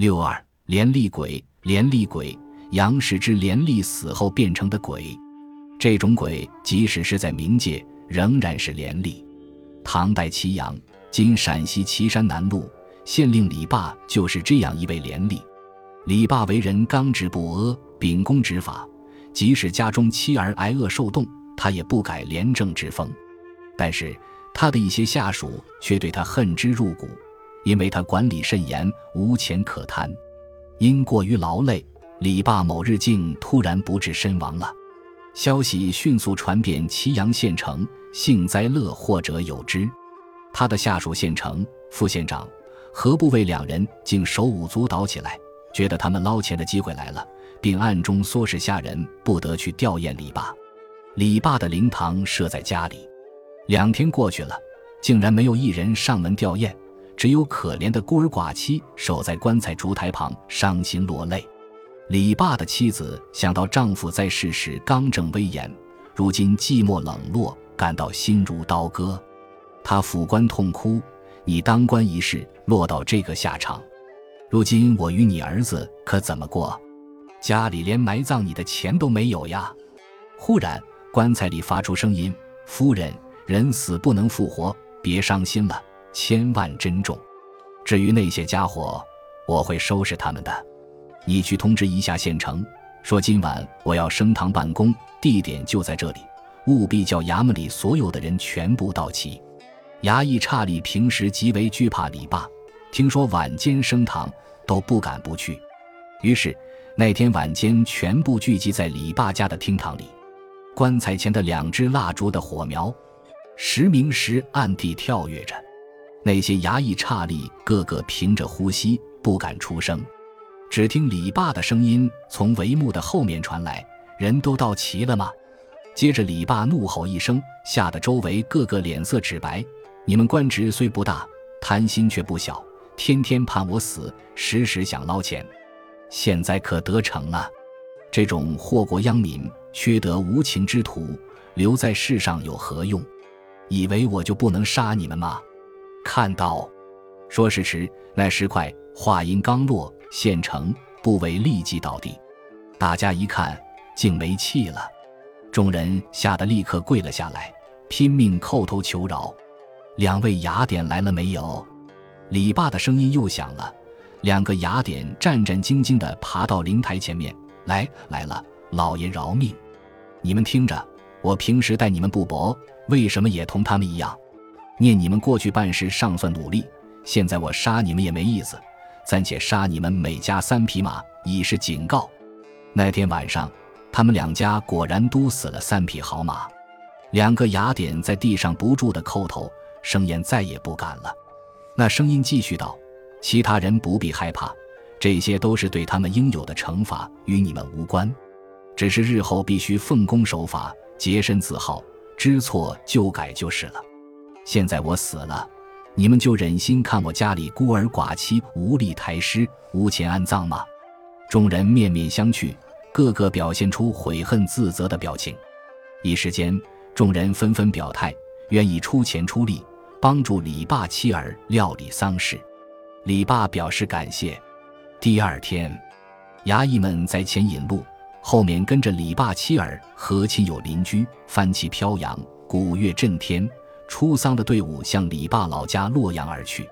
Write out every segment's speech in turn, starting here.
六二连立鬼，连立鬼，杨氏之连立死后变成的鬼。这种鬼即使是在冥界，仍然是连立。唐代祁阳（今陕西岐山南路）县令李霸就是这样一位连立。李霸为人刚直不阿，秉公执法，即使家中妻儿挨饿受冻，他也不改廉政之风。但是他的一些下属却对他恨之入骨，因为他管理甚严，无钱可贪。因过于劳累，李霸某日竟突然不治身亡了。消息迅速传遍祁阳县城，幸灾乐祸者有之。他的下属县城副县长、何部尉两人竟手舞足蹈起来，觉得他们捞钱的机会来了，并暗中唆使下人不得去吊唁李霸。李霸的灵堂设在家里，两天过去了，竟然没有一人上门吊唁，只有可怜的孤儿寡妻守在棺材烛台旁，伤心落泪。李爸的妻子想到丈夫在世时刚正威严，如今寂寞冷落，感到心如刀割。她抚棺痛哭：“你当官一事落到这个下场，如今我与你儿子可怎么过？家里连埋葬你的钱都没有呀！”忽然，棺材里发出声音：“夫人，人死不能复活，别伤心了，千万珍重。至于那些家伙，我会收拾他们的。”你去通知一下县城，说今晚我要升堂办公，地点就在这里，务必叫衙门里所有的人全部到齐。衙役差吏平时极为惧怕李霸，听说晚间升堂，都不敢不去。于是那天晚间，全部聚集在李霸家的厅堂里。棺材前的两支蜡烛的火苗，时明时暗地跳跃着。那些衙役差吏个个屏着呼吸，不敢出声。只听李霸的声音从帷幕的后面传来：“人都到齐了吗？”接着李霸怒吼一声，吓得周围个个脸色纸白。你们官职虽不大，贪心却不小，天天盼我死，时时想捞钱，现在可得逞了。这种祸国殃民、缺德无情之徒，留在世上有何用？以为我就不能杀你们吗？看到，说时迟，那时快，话音刚落。县城部尉立即倒地，大家一看，竟没气了。众人吓得立刻跪了下来，拼命叩头求饶。两位雅典来了没有？李霸的声音又响了。两个雅典战战兢兢地爬到灵台前面来，来了，老爷饶命！你们听着，我平时待你们不薄，为什么也同他们一样？念你们过去办事尚算努力，现在我杀你们也没意思。暂且杀你们每家三匹马，以示警告。那天晚上，他们两家果然都死了三匹好马。两个雅典在地上不住的叩头，声言再也不敢了。那声音继续道：“其他人不必害怕，这些都是对他们应有的惩罚，与你们无关。只是日后必须奉公守法，洁身自好，知错就改就是了。现在我死了。”你们就忍心看我家里孤儿寡妻无力抬尸、无钱安葬吗？众人面面相觑，个个表现出悔恨自责的表情。一时间，众人纷纷表态，愿意出钱出力帮助李爸妻儿料理丧事。李爸表示感谢。第二天，衙役们在前引路，后面跟着李爸妻儿和亲友邻居，帆旗飘扬，鼓乐震天。出丧的队伍向李霸老家洛阳而去，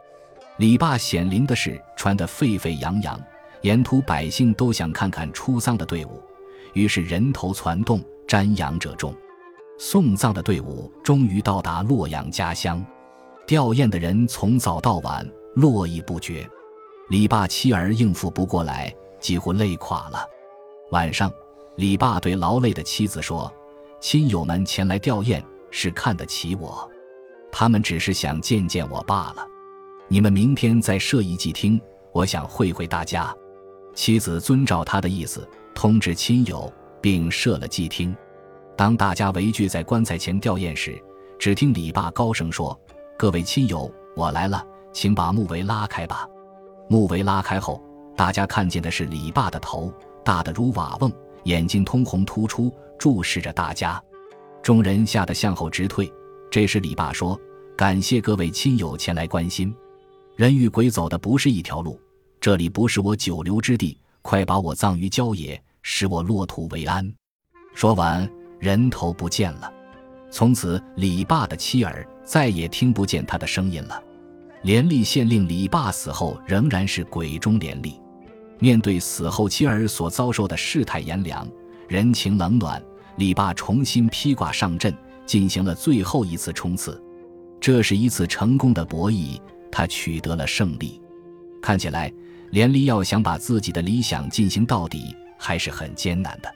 李霸显灵的事传得沸沸扬扬，沿途百姓都想看看出丧的队伍，于是人头攒动，瞻仰者众。送葬的队伍终于到达洛阳家乡，吊唁的人从早到晚络绎不绝，李霸妻儿应付不过来，几乎累垮了。晚上，李霸对劳累的妻子说：“亲友们前来吊唁，是看得起我。”他们只是想见见我罢了。你们明天再设一祭厅，我想会会大家。妻子遵照他的意思，通知亲友，并设了祭厅。当大家围聚在棺材前吊唁时，只听李霸高声说：“各位亲友，我来了，请把木围拉开吧。”木围拉开后，大家看见的是李霸的头，大得如瓦瓮，眼睛通红突出，注视着大家。众人吓得向后直退。这时，李霸说：“感谢各位亲友前来关心。人与鬼走的不是一条路，这里不是我久留之地，快把我葬于郊野，使我落土为安。”说完，人头不见了。从此，李霸的妻儿再也听不见他的声音了。连立县令李霸死后，仍然是鬼中连立。面对死后妻儿所遭受的世态炎凉、人情冷暖，李霸重新披挂上阵，进行了最后一次冲刺。这是一次成功的博弈，他取得了胜利。看起来，连立要想把自己的理想进行到底，还是很艰难的。